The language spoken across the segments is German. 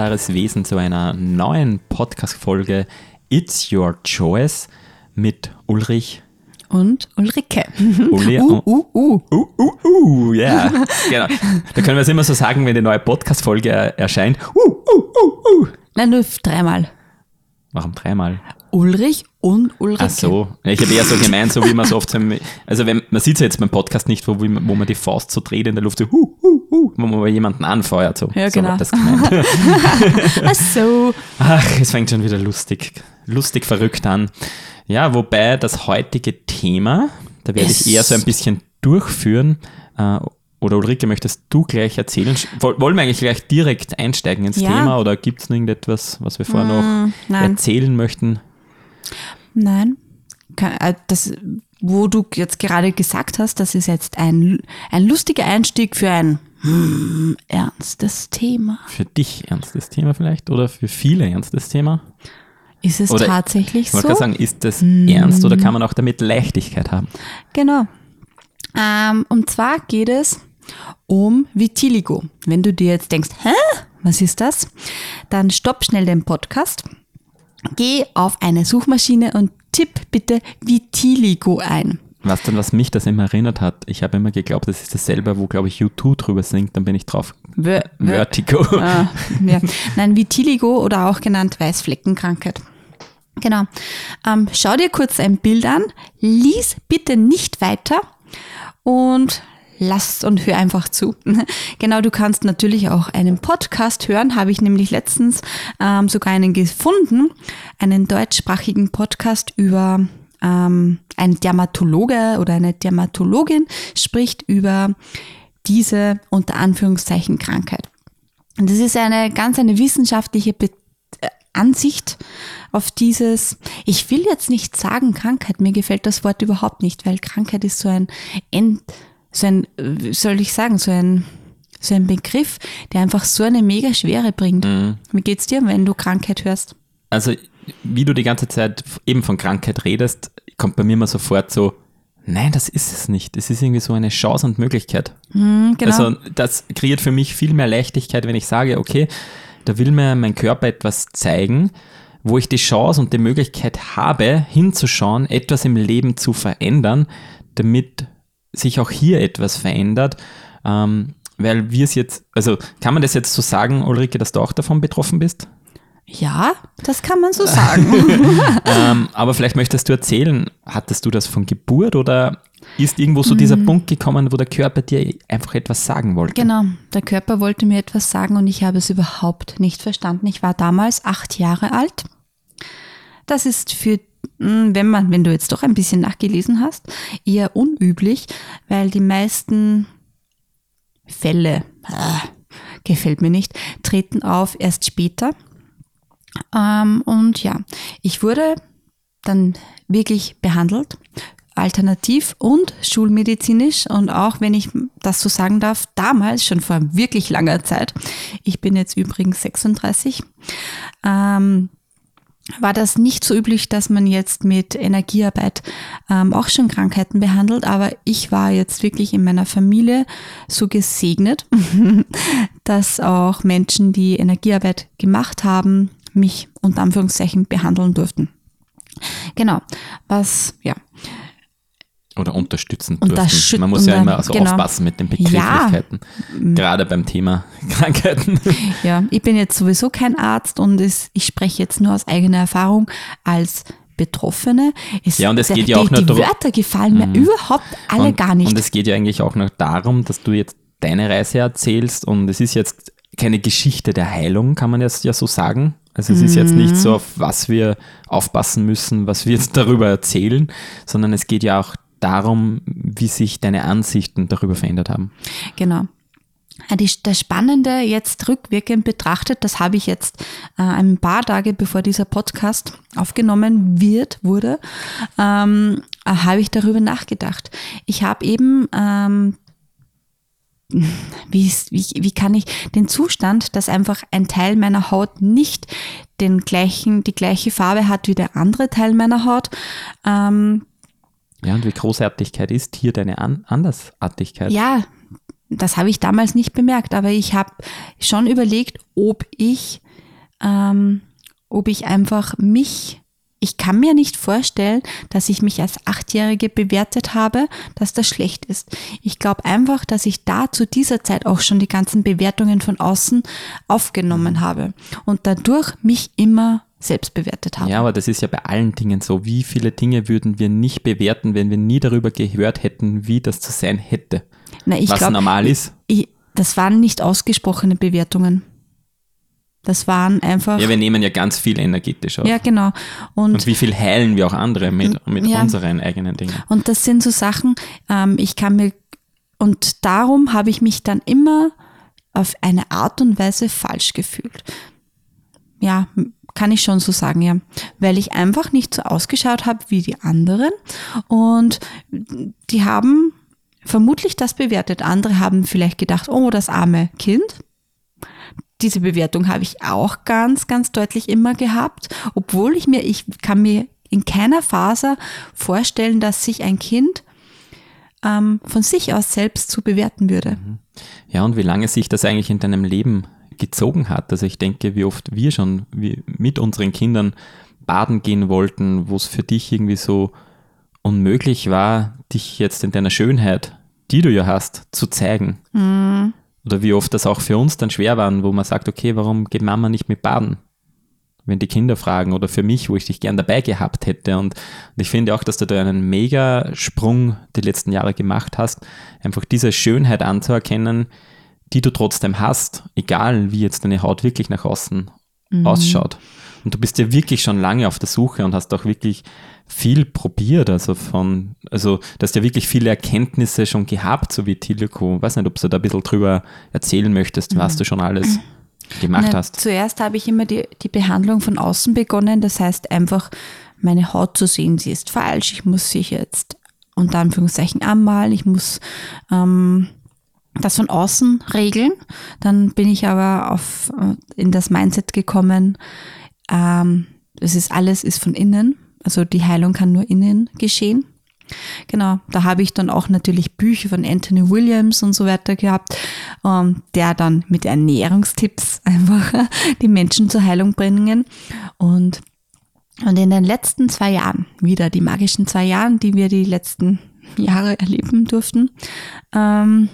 wunderbares Wesen zu einer neuen Podcast-Folge It's Your Choice mit Ulrich und Ulrike. Uli, uh, uh, uh. Uh, uh, uh, ja. genau. Da können wir es immer so sagen, wenn die neue Podcast-Folge erscheint. Uh, uh, uh, uh. Nein, nur dreimal. Warum dreimal? Ulrich und Ulrike. Ach so. Ich habe eher so gemeint, so wie man so oft, also wenn, man sieht es ja jetzt beim Podcast nicht, wo, wo man die Faust so dreht in der Luft, so, hu, hu, hu, wo man jemanden anfeuert. So, ja, so genau. das gemeint. Ach so. Ach, es fängt schon wieder lustig, lustig verrückt an. Ja, wobei das heutige Thema, da werde ich eher so ein bisschen durchführen, äh, oder Ulrike, möchtest du gleich erzählen? Wollen wir eigentlich gleich direkt einsteigen ins Ja. Thema oder gibt es irgendetwas, was wir vorher noch Mm, erzählen möchten? Nein. Äh, Das, wo du jetzt gerade gesagt hast, das ist jetzt ein, ein lustiger Einstieg für ein hm, ernstes Thema. Für dich ernstes Thema vielleicht oder für viele ernstes Thema? Ist es Oder- tatsächlich Ich so? wollte gerade sagen, ist das ernst oder kann man auch damit Leichtigkeit haben? Genau. Ähm, und zwar geht es um Vitiligo. Wenn du dir jetzt denkst, hä, was ist das? Dann stopp schnell den Podcast, geh auf eine Suchmaschine und tipp bitte Vitiligo ein. Was dann, was mich das immer erinnert hat, ich habe immer geglaubt, das ist dasselbe, wo, glaube ich, U2 drüber singt, dann bin ich drauf. Wö- Vertigo. Ah, ja. Nein, Vitiligo oder auch genannt Weißfleckenkrankheit. Genau. Ähm, schau dir kurz ein Bild an, lies bitte nicht weiter und lass und hör einfach zu. genau, du kannst natürlich auch einen Podcast hören, habe ich nämlich letztens ähm, sogar einen gefunden, einen deutschsprachigen Podcast über ähm, ein Dermatologe oder eine Dermatologin spricht über diese unter Anführungszeichen Krankheit. Und das ist eine ganz eine wissenschaftliche Be äh, Ansicht auf dieses, ich will jetzt nicht sagen Krankheit, mir gefällt das Wort überhaupt nicht, weil Krankheit ist so ein, End, so ein, wie soll ich sagen, so ein, so ein Begriff, der einfach so eine mega Schwere bringt. Wie geht's dir, wenn du Krankheit hörst? Also, wie du die ganze Zeit eben von Krankheit redest, kommt bei mir immer sofort so, nein, das ist es nicht. Es ist irgendwie so eine Chance und Möglichkeit. Hm, genau. Also das kreiert für mich viel mehr Leichtigkeit, wenn ich sage, okay, da will mir mein Körper etwas zeigen, wo ich die Chance und die Möglichkeit habe, hinzuschauen, etwas im Leben zu verändern, damit sich auch hier etwas verändert. Ähm, weil wir es jetzt, also kann man das jetzt so sagen, Ulrike, dass du auch davon betroffen bist? ja, das kann man so sagen. ähm, aber vielleicht möchtest du erzählen, hattest du das von Geburt oder ist irgendwo so dieser Punkt gekommen, wo der Körper dir einfach etwas sagen wollte? Genau, der Körper wollte mir etwas sagen und ich habe es überhaupt nicht verstanden. Ich war damals acht Jahre alt. Das ist für, wenn man, wenn du jetzt doch ein bisschen nachgelesen hast, eher unüblich, weil die meisten Fälle, ah, gefällt mir nicht, treten auf erst später. Ähm, und ja, ich wurde dann wirklich behandelt, alternativ und schulmedizinisch. Und auch wenn ich das so sagen darf, damals, schon vor wirklich langer Zeit, ich bin jetzt übrigens 36, ähm, war das nicht so üblich, dass man jetzt mit Energiearbeit ähm, auch schon Krankheiten behandelt, aber ich war jetzt wirklich in meiner Familie so gesegnet, dass auch Menschen, die Energiearbeit gemacht haben, mich unter Anführungszeichen behandeln durften. Genau, was, ja, Oder unterstützen Unterstüt- dürfen. Man muss ja immer so genau. aufpassen mit den Begrifflichkeiten. Gerade beim Thema Krankheiten. Ja, ich bin jetzt sowieso kein Arzt und es, ich spreche jetzt nur aus eigener Erfahrung als Betroffene. Es, Ja, und es geht die, ja auch die, nur die darum- Mhm. Wörter gefallen mir überhaupt alle und, gar nicht. Und es geht ja eigentlich auch noch darum, dass du jetzt deine Reise erzählst und es ist jetzt keine Geschichte der Heilung, kann man jetzt ja so sagen. Also es ist jetzt nicht so, auf was wir aufpassen müssen, was wir jetzt darüber erzählen, sondern es geht ja auch darum, wie sich deine Ansichten darüber verändert haben. Genau. Das Spannende jetzt rückwirkend betrachtet, das habe ich jetzt äh, ein paar Tage bevor dieser Podcast aufgenommen wird, wurde, ähm, äh, habe ich darüber nachgedacht. Ich habe eben, ähm, wie, wie, wie kann ich den Zustand, dass einfach ein Teil meiner Haut nicht den gleichen, die gleiche Farbe hat wie der andere Teil meiner Haut, ähm, Ja, und wie Großartigkeit ist hier deine An Andersartigkeit? Ja, das habe ich damals nicht bemerkt, aber ich habe schon überlegt, ob ich ähm, ob ich einfach mich, ich kann mir nicht vorstellen, dass ich mich als Achtjährige bewertet habe, dass das schlecht ist. Ich glaube einfach, dass ich da zu dieser Zeit auch schon die ganzen Bewertungen von außen aufgenommen habe und dadurch mich immer selbst bewertet habe. Ja, aber das ist ja bei allen Dingen so. Wie viele Dinge würden wir nicht bewerten, wenn wir nie darüber gehört hätten, wie das zu sein hätte? Na, was glaub, normal ist. Ich, das waren nicht ausgesprochene Bewertungen. Das waren einfach. Ja, wir nehmen ja ganz viel energetisch auf. Ja, genau. Und, Und wie viel heilen wir auch andere mit, mit Ja. unseren eigenen Dingen. und das sind so Sachen, ähm, ich kann mir, und darum habe ich mich dann immer auf eine Art und Weise falsch gefühlt. Ja, kann ich schon so sagen, ja. Weil ich einfach nicht so ausgeschaut habe wie die anderen. Und die haben vermutlich das bewertet. Andere haben vielleicht gedacht, oh, das arme Kind. Diese Bewertung habe ich auch ganz, ganz deutlich immer gehabt, obwohl ich mir, ich kann mir in keiner Phase vorstellen, dass sich ein Kind ähm, von sich aus selbst zu bewerten würde. Ja, und wie lange sich das eigentlich in deinem Leben gezogen hat. Also ich denke, wie oft wir schon wie mit unseren Kindern baden gehen wollten, wo es für dich irgendwie so unmöglich war, dich jetzt in deiner Schönheit, die du ja hast, zu zeigen. Oder wie oft das auch für uns dann schwer war, wo man sagt, okay, warum geht Mama nicht mit baden? Wenn die Kinder fragen oder für mich, wo ich dich gern dabei gehabt hätte. Und, und ich finde auch, dass du da einen mega Sprung die letzten Jahre gemacht hast, einfach diese Schönheit anzuerkennen, die du trotzdem hast, egal wie jetzt deine Haut wirklich nach außen ausschaut. Und du bist ja wirklich schon lange auf der Suche und hast auch wirklich viel probiert, also von, also du hast ja wirklich viele Erkenntnisse schon gehabt, so wie Tiliko. Weiß nicht, ob du da ein bisschen drüber erzählen möchtest, was du schon alles gemacht Na, hast. Zuerst habe ich immer die, die Behandlung von außen begonnen. Das heißt einfach, meine Haut zu sehen, sie ist falsch. Ich muss sie jetzt unter Anführungszeichen anmalen. Ich muss ähm, das von außen regeln. Dann bin ich aber auf, äh, in das Mindset gekommen, ähm, es ist alles ist von innen. Also die Heilung kann nur innen geschehen. Genau, da habe ich dann auch natürlich Bücher von Anthony Williams und so weiter gehabt, ähm, der dann mit Ernährungstipps einfach die Menschen zur Heilung bringen. Und, und in den letzten zwei Jahren, wieder die magischen zwei Jahren, die wir die letzten Jahre erleben durften, ähm,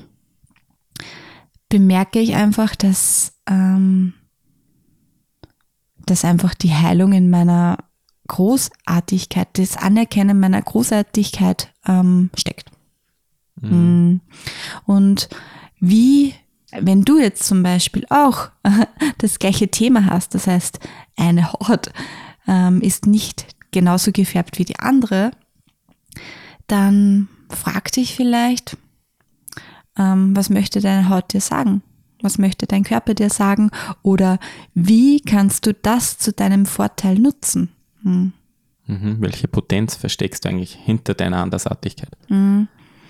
bemerke ich einfach, dass, ähm, dass einfach die Heilung in meiner Großartigkeit, das Anerkennen meiner Großartigkeit ähm, steckt. Mm. Und wie, wenn du jetzt zum Beispiel auch das gleiche Thema hast, das heißt, eine Haut ähm, ist nicht genauso gefärbt wie die andere, dann frag dich vielleicht, ähm, was möchte deine Haut dir sagen? Was möchte dein Körper dir sagen? Oder wie kannst du das zu deinem Vorteil nutzen? Hm. Mhm. Welche Potenz versteckst du eigentlich hinter deiner Andersartigkeit?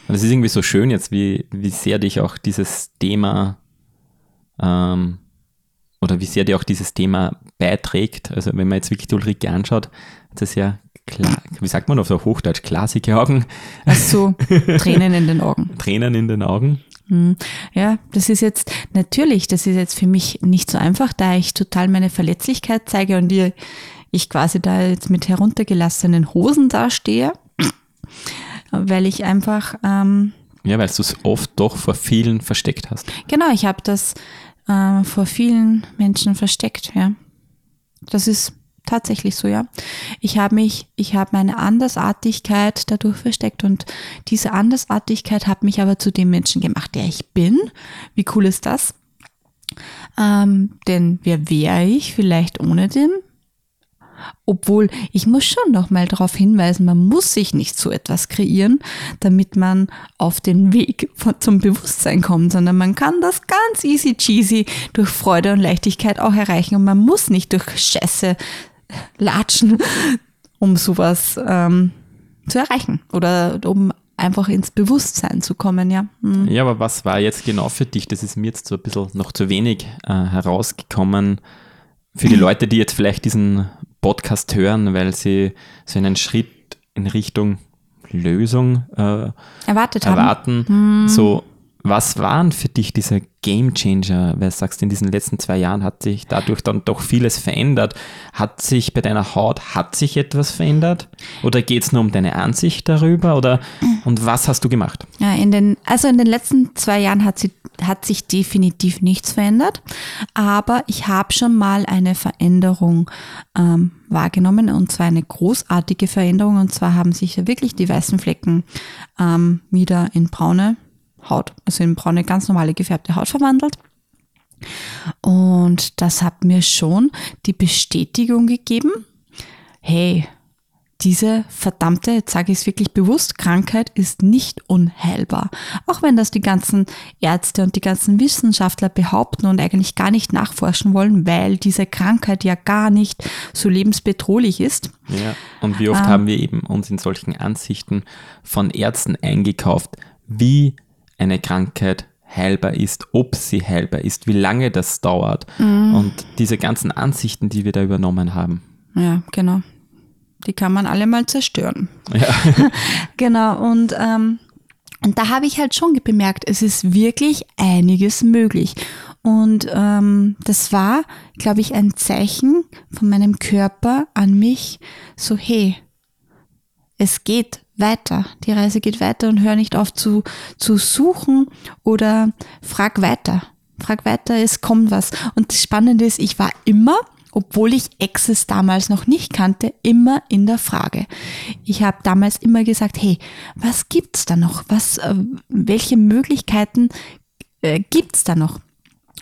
Und es ist irgendwie so schön jetzt, wie, wie sehr dich auch dieses Thema ähm, oder wie sehr dir auch dieses Thema beiträgt. Also wenn man jetzt wirklich die Ulrike anschaut, das ja klar, wie sagt man auf so Hochdeutsch, glasige Augen, Ach so, Tränen in den Augen. Tränen in den Augen. Ja, das ist jetzt natürlich, das ist jetzt für mich nicht so einfach, da ich total meine Verletzlichkeit zeige und ihr, ich quasi da jetzt mit heruntergelassenen Hosen dastehe, weil ich einfach, ähm, Ja, weil du es oft doch vor vielen versteckt hast. genau, ich habe das äh, vor vielen Menschen versteckt, ja. Das ist tatsächlich so, ja. Ich habe mich, ich habe meine Andersartigkeit dadurch versteckt und diese Andersartigkeit hat mich aber zu dem Menschen gemacht, der ich bin. Wie cool ist das? Ähm, denn wer wäre ich vielleicht ohne den? Obwohl, ich muss schon noch mal darauf hinweisen, man muss sich nicht so etwas kreieren, damit man auf den Weg von, zum Bewusstsein kommt, sondern man kann das ganz easy cheesy durch Freude und Leichtigkeit auch erreichen und man muss nicht durch Scheiße latschen, um sowas ähm, zu erreichen oder um einfach ins Bewusstsein zu kommen, ja. Hm. Ja, aber was war jetzt genau für dich? Das ist mir jetzt so ein bisschen noch zu wenig äh, herausgekommen. Für die Leute, die jetzt vielleicht diesen Podcast hören, weil sie so einen Schritt in Richtung Lösung äh, Erwartet haben. erwarten. So, was waren für dich diese Game Changer? Weil du sagst, in diesen letzten zwei Jahren hat sich dadurch dann doch vieles verändert. Hat sich bei deiner Haut, hat sich etwas verändert? Oder geht es nur um deine Ansicht darüber? Oder und was hast du gemacht? Ja, in den, also in den letzten zwei Jahren hat, sie, hat sich definitiv nichts verändert. Aber ich habe schon mal eine Veränderung ähm, wahrgenommen und zwar eine großartige Veränderung. Und zwar haben sich ja wirklich die weißen Flecken ähm, wieder in braune Haut, also in braune, ganz normale gefärbte Haut verwandelt. Und das hat mir schon die Bestätigung gegeben, hey, diese verdammte, jetzt sage ich es wirklich bewusst, Krankheit ist nicht unheilbar. Auch wenn das die ganzen Ärzte und die ganzen Wissenschaftler behaupten und eigentlich gar nicht nachforschen wollen, weil diese Krankheit ja gar nicht so lebensbedrohlich ist. Ja, und wie oft ähm, haben wir eben uns in solchen Ansichten von Ärzten eingekauft, wie eine Krankheit heilbar ist, ob sie heilbar ist, wie lange das dauert mhm. und diese ganzen Ansichten, die wir da übernommen haben. Ja, genau. Die kann man alle mal zerstören. Ja. genau, und, ähm, und da habe ich halt schon bemerkt, es ist wirklich einiges möglich. Und ähm, das war, glaube ich, ein Zeichen von meinem Körper an mich, so hey, es geht weiter. Die Reise geht weiter und hör nicht auf zu, zu suchen oder frag weiter. Frag weiter, es kommt was. Und das Spannende ist, ich war immer, obwohl ich Access damals noch nicht kannte, immer in der Frage. Ich habe damals immer gesagt, hey, was gibt's da noch? Was, äh, welche Möglichkeiten äh, gibt's da noch?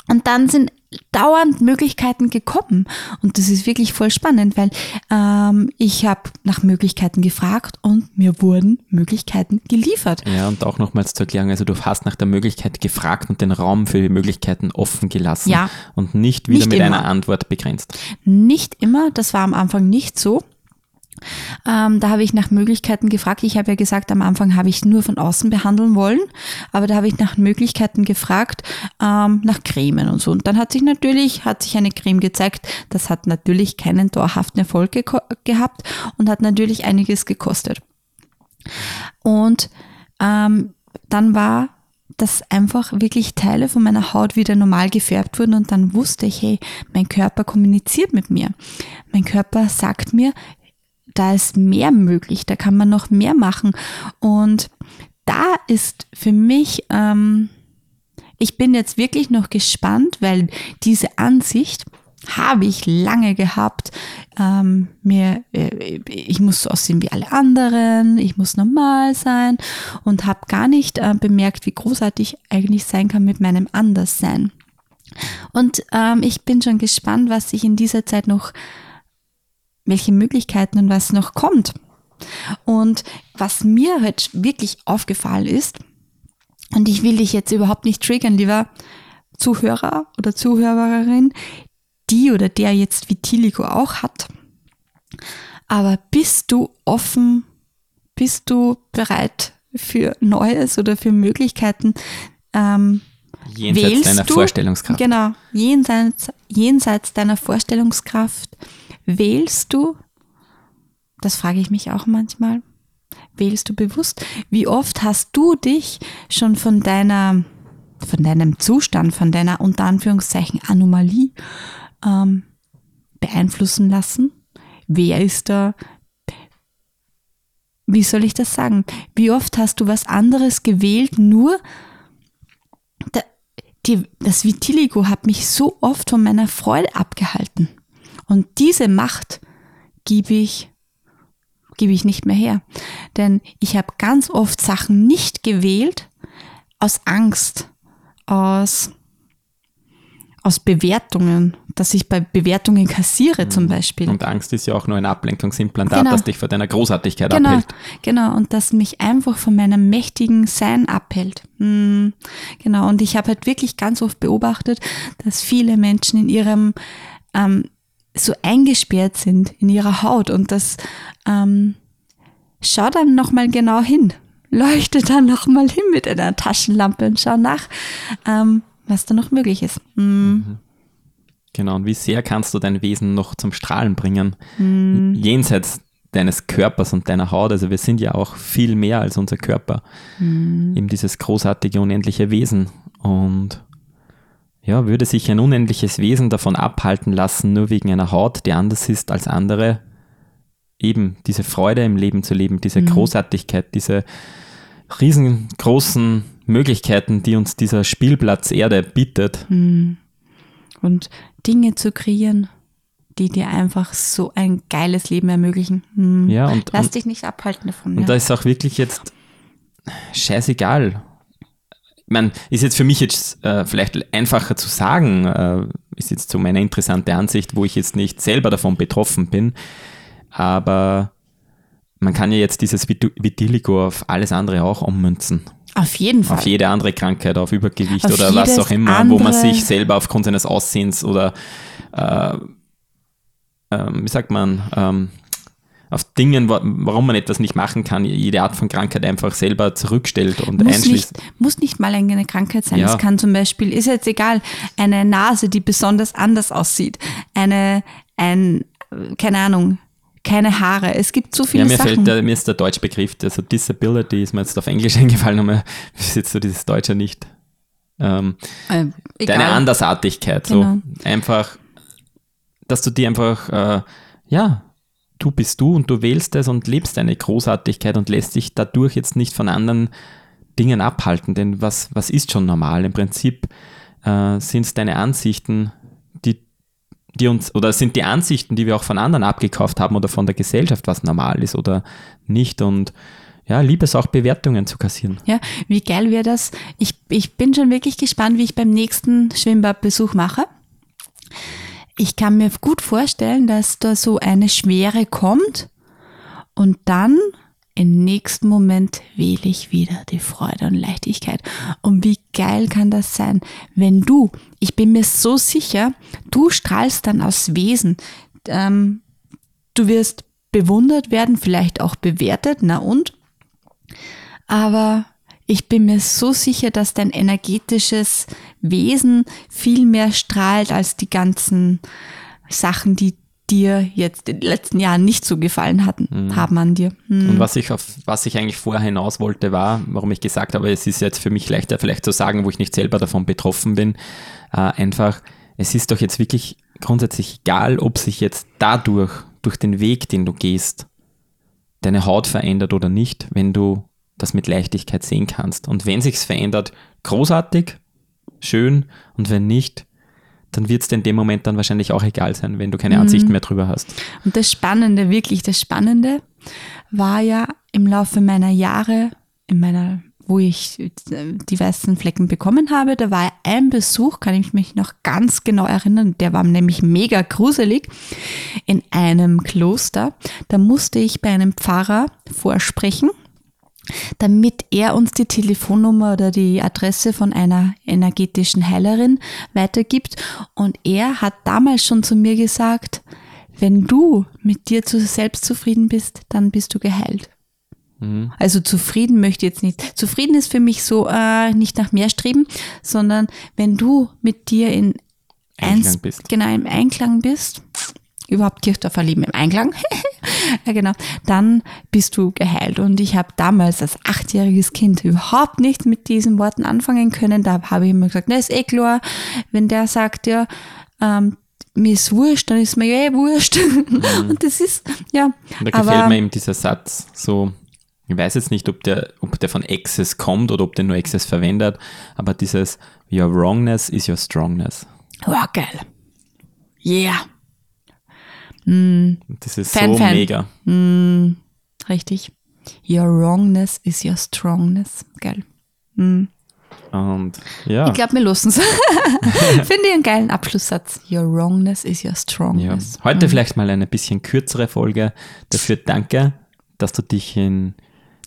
Und dann sind dauernd Möglichkeiten gekommen. Und das ist wirklich voll spannend, weil ähm, ich habe nach Möglichkeiten gefragt und mir wurden Möglichkeiten geliefert. Ja, und auch nochmals zu erklären, also du hast nach der Möglichkeit gefragt und den Raum für die Möglichkeiten offen gelassen ja, und nicht wieder nicht mit immer. einer Antwort begrenzt. Nicht immer, das war am Anfang nicht so. Ähm, da habe ich nach Möglichkeiten gefragt. Ich habe ja gesagt, am Anfang habe ich nur von außen behandeln wollen, aber da habe ich nach Möglichkeiten gefragt, ähm, nach Cremen und so. Und dann hat sich natürlich, hat sich eine Creme gezeigt, das hat natürlich keinen dauerhaften Erfolg ge gehabt und hat natürlich einiges gekostet. Und ähm, dann war dass einfach wirklich Teile von meiner Haut wieder normal gefärbt wurden und dann wusste ich, hey, mein Körper kommuniziert mit mir. Mein Körper sagt mir, da ist mehr möglich, da kann man noch mehr machen. Und da ist für mich, ähm, ich bin jetzt wirklich noch gespannt, weil diese Ansicht habe ich lange gehabt. Ähm, mir, äh, ich muss so aussehen wie alle anderen, ich muss normal sein und habe gar nicht äh, bemerkt, wie großartig ich eigentlich sein kann mit meinem Anderssein. Und ähm, ich bin schon gespannt, was sich in dieser Zeit noch welche Möglichkeiten und was noch kommt. Und was mir halt wirklich aufgefallen ist, und ich will dich jetzt überhaupt nicht triggern, lieber Zuhörer oder Zuhörerin, die oder der jetzt Vitiligo auch hat. Aber bist du offen, bist du bereit für Neues oder für Möglichkeiten? Ähm, jenseits deiner du, Vorstellungskraft. Genau, jenseits, jenseits deiner Vorstellungskraft Wählst du, das frage ich mich auch manchmal, wählst du bewusst? Wie oft hast du dich schon von deiner, von deinem Zustand, von deiner unter Anführungszeichen Anomalie ähm, beeinflussen lassen? Wer ist da? Wie soll ich das sagen? Wie oft hast du was anderes gewählt, nur da, die, das Vitiligo hat mich so oft von meiner Freude abgehalten. Und diese Macht gebe ich, gebe ich nicht mehr her. Denn ich habe ganz oft Sachen nicht gewählt aus Angst, aus, aus Bewertungen, dass ich bei Bewertungen kassiere zum mhm. Beispiel. Und Angst ist ja auch nur ein Ablenkungsimplantat, genau. das dich vor deiner Großartigkeit genau. abhält. Genau, und das mich einfach von meinem mächtigen Sein abhält. Mhm. Genau, und ich habe halt wirklich ganz oft beobachtet, dass viele Menschen in ihrem ähm, so eingesperrt sind in ihrer Haut und das ähm, schau dann nochmal genau hin. Leuchte dann nochmal hin mit einer Taschenlampe und schau nach, ähm, was da noch möglich ist. Mhm. Genau, und wie sehr kannst du dein Wesen noch zum Strahlen bringen, mhm. jenseits deines Körpers und deiner Haut. Also wir sind ja auch viel mehr als unser Körper. Mhm. Eben dieses großartige, unendliche Wesen. Und ja, würde sich ein unendliches Wesen davon abhalten lassen, nur wegen einer Haut, die anders ist als andere, eben diese Freude im Leben zu leben, diese mhm. Großartigkeit, diese riesengroßen Möglichkeiten, die uns dieser Spielplatz Erde bietet. Mhm. Und Dinge zu kreieren, die dir einfach so ein geiles Leben ermöglichen. Mhm. Ja, und, Lass und, dich nicht abhalten davon. Und ja. da ist auch wirklich jetzt scheißegal, ich meine, ist jetzt für mich jetzt äh, vielleicht einfacher zu sagen, äh, ist jetzt so meine interessante Ansicht, wo ich jetzt nicht selber davon betroffen bin, aber man kann ja jetzt dieses Vitiligo auf alles andere auch ummünzen. Auf jeden Fall. Auf jede andere Krankheit, auf Übergewicht auf oder was auch immer, wo man sich selber aufgrund seines Aussehens oder, äh, ähm, wie sagt man, ähm, auf Dingen, warum man etwas nicht machen kann, jede Art von Krankheit einfach selber zurückstellt und muss einschließt. Nicht, muss nicht mal eine Krankheit sein. Es ja. kann zum Beispiel, ist jetzt egal, eine Nase, die besonders anders aussieht, eine, ein, keine Ahnung, keine Haare. Es gibt so viele ja, mir Sachen. Fällt der, mir ist der deutsche Begriff, also Disability ist mir jetzt auf Englisch eingefallen, aber ist jetzt so dieses Deutsche nicht. Ähm, äh, deine Andersartigkeit, so genau. einfach, dass du die einfach, äh, ja, du bist du und du wählst es und lebst deine Großartigkeit und lässt dich dadurch jetzt nicht von anderen Dingen abhalten. Denn was, was ist schon normal? Im Prinzip äh, sind es deine Ansichten, die, die uns, oder sind die Ansichten, die wir auch von anderen abgekauft haben oder von der Gesellschaft, was normal ist oder nicht. Und ja, liebe es auch Bewertungen zu kassieren. Ja, wie geil wäre das? Ich, ich bin schon wirklich gespannt, wie ich beim nächsten Schwimmbadbesuch mache. Ich kann mir gut vorstellen, dass da so eine Schwere kommt und dann im nächsten Moment wähle ich wieder die Freude und Leichtigkeit. Und wie geil kann das sein, wenn du, ich bin mir so sicher, du strahlst dann aus Wesen. Ähm, du wirst bewundert werden, vielleicht auch bewertet, na und? Aber ich bin mir so sicher, dass dein energetisches Wesen viel mehr strahlt als die ganzen Sachen, die dir jetzt in den letzten Jahren nicht so gefallen hatten, mhm. haben an dir. Mhm. Und was ich auf was ich eigentlich vorher hinaus wollte, war, warum ich gesagt habe, es ist jetzt für mich leichter vielleicht zu sagen, wo ich nicht selber davon betroffen bin, äh, einfach, es ist doch jetzt wirklich grundsätzlich egal, ob sich jetzt dadurch, durch den Weg, den du gehst, deine Haut verändert oder nicht, wenn du das mit Leichtigkeit sehen kannst. Und wenn sich's verändert, großartig, schön. Und wenn nicht, dann wird es dir in dem Moment dann wahrscheinlich auch egal sein, wenn du keine mhm. Ansicht mehr drüber hast. Und das Spannende, wirklich das Spannende, war ja im Laufe meiner Jahre, in meiner, wo ich die weißen Flecken bekommen habe, da war ein Besuch, kann ich mich noch ganz genau erinnern, der war nämlich mega gruselig, in einem Kloster. Da musste ich bei einem Pfarrer vorsprechen damit er uns die Telefonnummer oder die Adresse von einer energetischen Heilerin weitergibt. Und er hat damals schon zu mir gesagt, wenn du mit dir zu selbst zufrieden bist, dann bist du geheilt. Mhm. Also zufrieden möchte ich jetzt nicht. Zufrieden ist für mich so äh, nicht nach mehr streben, sondern wenn du mit dir in Einklang eins, bist. genau im Einklang bist, überhaupt Kirchdorfer Leben im Einklang, ja genau, dann bist du geheilt. Und ich habe damals als achtjähriges Kind überhaupt nicht mit diesen Worten anfangen können. Da habe ich immer gesagt, na ist eh klar, wenn der sagt, ja, ähm, mir ist wurscht, dann ist mir ja eh wurscht. Mhm. Und das ist, ja. Und da gefällt mir eben dieser Satz so, ich weiß jetzt nicht, ob der, ob der von Access kommt oder ob der nur Access verwendet, aber dieses Your wrongness is your strongness. Oh, geil. Yeah. Mm. Das ist Fan, so Fan. mega. Mm. Richtig. Your wrongness is your strongness. Geil. Mm. Und ja. Ich glaube, wir lassen es. Finde ich einen geilen Abschlusssatz. Your wrongness is your strongness. Ja. Heute mm. vielleicht mal eine bisschen kürzere Folge. Dafür danke, dass du dich in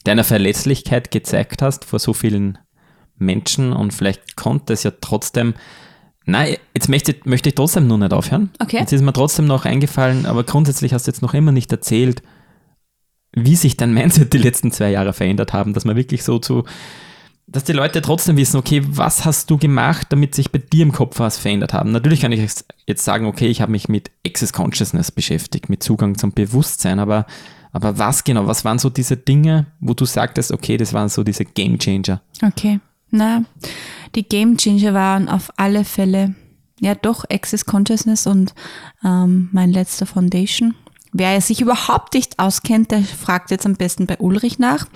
deiner Verletzlichkeit gezeigt hast vor so vielen Menschen und vielleicht konnte es ja trotzdem Nein, jetzt möchte, möchte ich trotzdem nur nicht aufhören. Okay. Jetzt ist mir trotzdem noch eingefallen, aber grundsätzlich hast du jetzt noch immer nicht erzählt, wie sich dein Mindset die letzten zwei Jahre verändert haben, dass man wirklich so zu, dass die Leute trotzdem wissen, okay, was hast du gemacht, damit sich bei dir im Kopf was verändert haben. Natürlich kann ich jetzt sagen, okay, ich habe mich mit Access Consciousness beschäftigt, mit Zugang zum Bewusstsein, aber Aber was genau, was waren so diese Dinge, wo du sagtest, okay, das waren so diese Game Changer? Okay. Na, die Game Changer waren auf alle Fälle, ja doch, Access Consciousness und ähm, mein letzter Foundation. Wer sich überhaupt nicht auskennt, der fragt jetzt am besten bei Ulrich nach.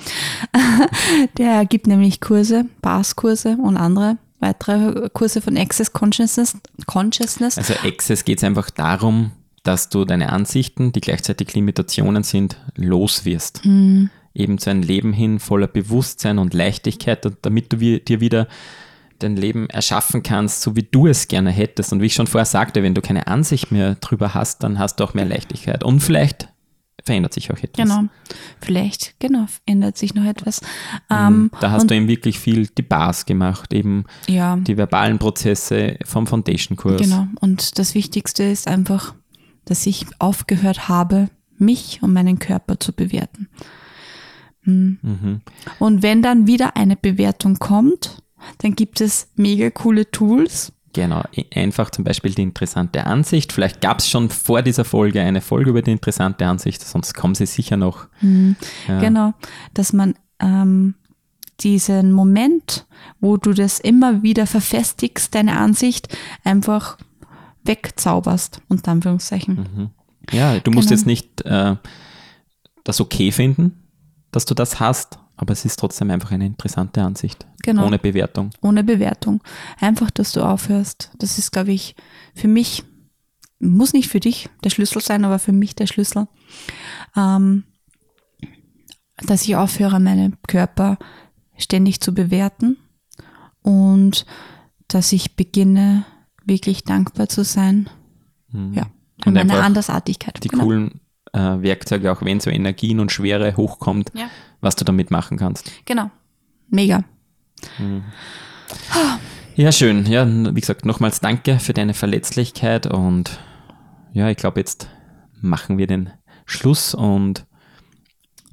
der gibt nämlich Kurse, Bars-Kurse und andere weitere Kurse von Access Consciousness. Consciousness. Also Access geht es einfach darum, dass du deine Ansichten, die gleichzeitig Limitationen sind, loswirst. Mhm. Eben zu einem Leben hin voller Bewusstsein und Leichtigkeit, damit du dir wieder dein Leben erschaffen kannst, so wie du es gerne hättest. Und wie ich schon vorher sagte, wenn du keine Ansicht mehr drüber hast, dann hast du auch mehr Leichtigkeit. Und vielleicht verändert sich auch etwas. Genau, vielleicht, genau, ändert sich noch etwas. Mhm. Ähm, da hast du eben wirklich viel die Bars gemacht, eben ja. die verbalen Prozesse vom Foundation-Kurs. Genau, und das Wichtigste ist einfach, dass ich aufgehört habe, mich und meinen Körper zu bewerten. Mhm. Mhm. Und wenn dann wieder eine Bewertung kommt, dann gibt es mega coole Tools. Genau, einfach zum Beispiel die interessante Ansicht. Vielleicht gab es schon vor dieser Folge eine Folge über die interessante Ansicht, sonst kommen sie sicher noch. Mhm. Ja. Genau, dass man ähm, diesen Moment, wo du das immer wieder verfestigst, deine Ansicht, einfach wegzauberst, unter Anführungszeichen. Mhm. Ja, du musst genau. jetzt nicht äh, das okay finden, dass du das hast, aber es ist trotzdem einfach eine interessante Ansicht. Genau. Ohne Bewertung. Ohne Bewertung. Einfach, dass du aufhörst. Das ist, glaube ich, für mich, muss nicht für dich der Schlüssel sein, aber für mich der Schlüssel, ähm, dass ich aufhöre, meinen Körper ständig zu bewerten und dass ich beginne, wirklich dankbar zu sein. Mhm. Ja. Und, und meine Andersartigkeit. Die genau. coolen äh, Werkzeuge, auch wenn so Energien und Schwere hochkommt, ja was du damit machen kannst. Genau. Mega. Mhm. Ja, schön. Ja, wie gesagt, nochmals danke für deine Verletzlichkeit und ja, ich glaube, jetzt machen wir den Schluss und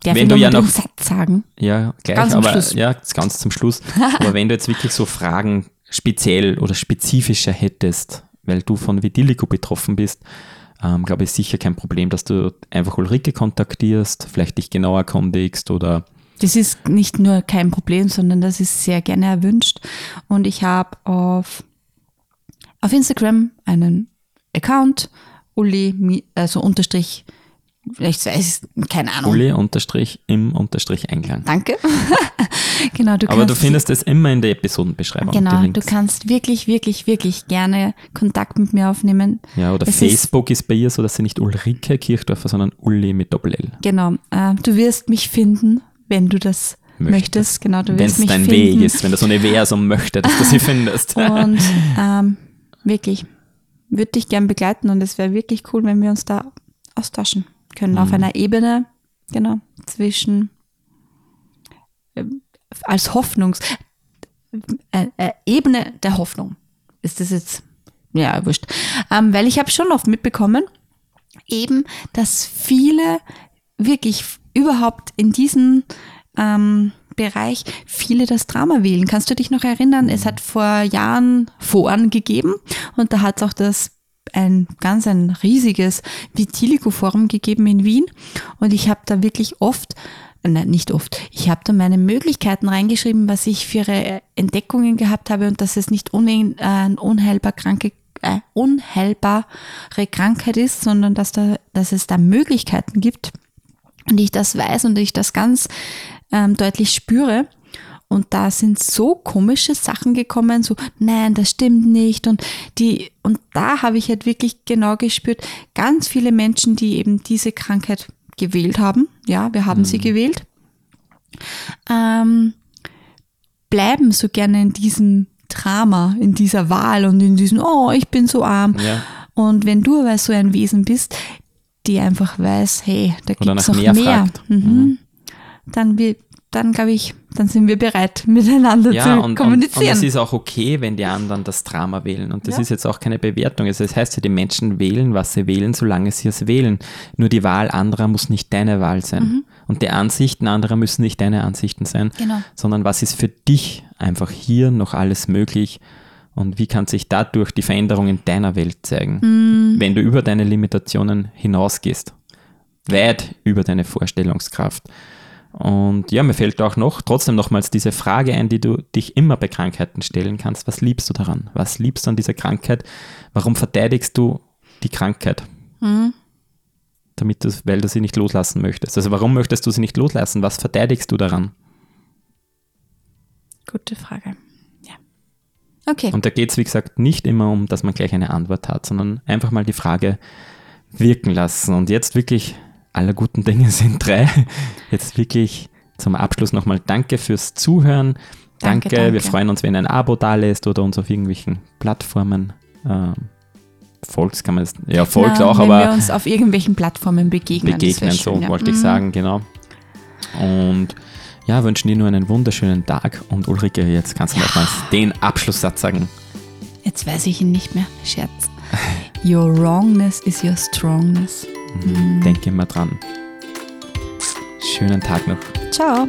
Darf wenn du ja noch Satz sagen? Ja, gleich, ganz aber Schluss. ja, ganz zum Schluss. aber wenn du jetzt wirklich so Fragen speziell oder spezifischer hättest, weil du von Vitiligo betroffen bist, ähm, glaube ich, sicher kein Problem, dass du einfach Ulrike kontaktierst, vielleicht dich genauer erkundigst oder. Das ist nicht nur kein Problem, sondern das ist sehr gerne erwünscht. Und ich habe auf, auf Instagram einen Account, Uli, also unterstrich ich weiß, keine Ahnung. Uli unterstrich im unterstrich Einklang. Danke. genau, du Aber du findest es immer in der Episodenbeschreibung. Genau, du kannst wirklich, wirklich, wirklich gerne Kontakt mit mir aufnehmen. Ja, oder es Facebook ist, ist, bei ihr so, dass sie nicht Ulrike Kirchdorfer, sondern Uli mit Doppel-L. Genau, äh, du wirst mich finden, wenn du das möchtest. möchtest. Genau, du wirst mich dein finden. Weg ist, wenn das Universum möchte, dass du sie findest. Und ähm, wirklich, würde dich gern begleiten und es wäre wirklich cool, wenn wir uns da austauschen können mhm. auf einer Ebene, genau, zwischen äh, als Hoffnungs äh, äh, Ebene der Hoffnung. Ist das jetzt ja wurscht, ähm, weil ich habe schon oft mitbekommen, eben, dass viele wirklich überhaupt in diesem ähm, Bereich viele das Drama wählen. Kannst du dich noch erinnern? Es hat vor Jahren Foren gegeben und da hat es auch das ein ganz ein riesiges Vitiligo-Forum gegeben in Wien und ich habe da wirklich oft Nein, nicht oft. Ich habe da meine Möglichkeiten reingeschrieben, was ich für Entdeckungen gehabt habe und dass es nicht un äh, unheilbar kranke, äh, unheilbare Krankheit ist, sondern dass, da, dass es da Möglichkeiten gibt und ich das weiß und ich das ganz ähm, deutlich spüre. Und da sind so komische Sachen gekommen, so, nein, das stimmt nicht. Und die, und da habe ich halt wirklich genau gespürt, ganz viele Menschen, die eben diese Krankheit gewählt haben, ja, wir haben mhm. sie gewählt, ähm, bleiben so gerne in diesem Drama, in dieser Wahl und in diesem, oh, ich bin so arm. Ja. Und wenn du aber so ein Wesen bist, die einfach weiß, hey, da gibt es noch mehr. Mhm. Mhm. dann wird dann glaube ich, dann sind wir bereit, miteinander ja, zu und, kommunizieren. Und, und es ist auch okay, wenn die anderen das Drama wählen. Und das ja. ist jetzt auch keine Bewertung. Also das heißt ja, die Menschen wählen, was sie wählen, solange sie es wählen. Nur die Wahl anderer muss nicht deine Wahl sein. Mhm. Und die Ansichten anderer müssen nicht deine Ansichten sein, genau. sondern was ist für dich einfach hier noch alles möglich und wie kann sich dadurch die Veränderung in deiner Welt zeigen, mhm. wenn du über deine Limitationen hinausgehst. weit über deine Vorstellungskraft. Und ja, mir fällt auch noch trotzdem nochmals diese Frage ein, die du dich immer bei Krankheiten stellen kannst. Was liebst du daran? Was liebst du an dieser Krankheit? Warum verteidigst du die Krankheit? Mhm. Damit du, weil du sie nicht loslassen möchtest. Also warum möchtest du sie nicht loslassen? Was verteidigst du daran? Gute Frage. Ja. Okay. Und da geht es, wie gesagt, nicht immer um, dass man gleich eine Antwort hat, sondern einfach mal die Frage wirken lassen. Und jetzt wirklich aller guten Dinge sind drei. Jetzt wirklich zum Abschluss nochmal Danke fürs Zuhören. Danke, danke, wir freuen uns, wenn ein Abo da lässt oder uns auf irgendwelchen Plattformen ähm, folgt, kann man es, ja, folgt auch, wenn aber. Wenn wir uns auf irgendwelchen Plattformen begegnen. Begegnen, so schön, ja. wollte ich mhm. sagen, genau. Und ja, wünschen dir nur einen wunderschönen Tag und Ulrike, jetzt kannst du ja. nochmals den Abschlusssatz sagen. Jetzt weiß ich ihn nicht mehr. Scherz. Your wrongness is your strongness. Mhm. Denk immer dran. Schönen Tag noch. Ciao.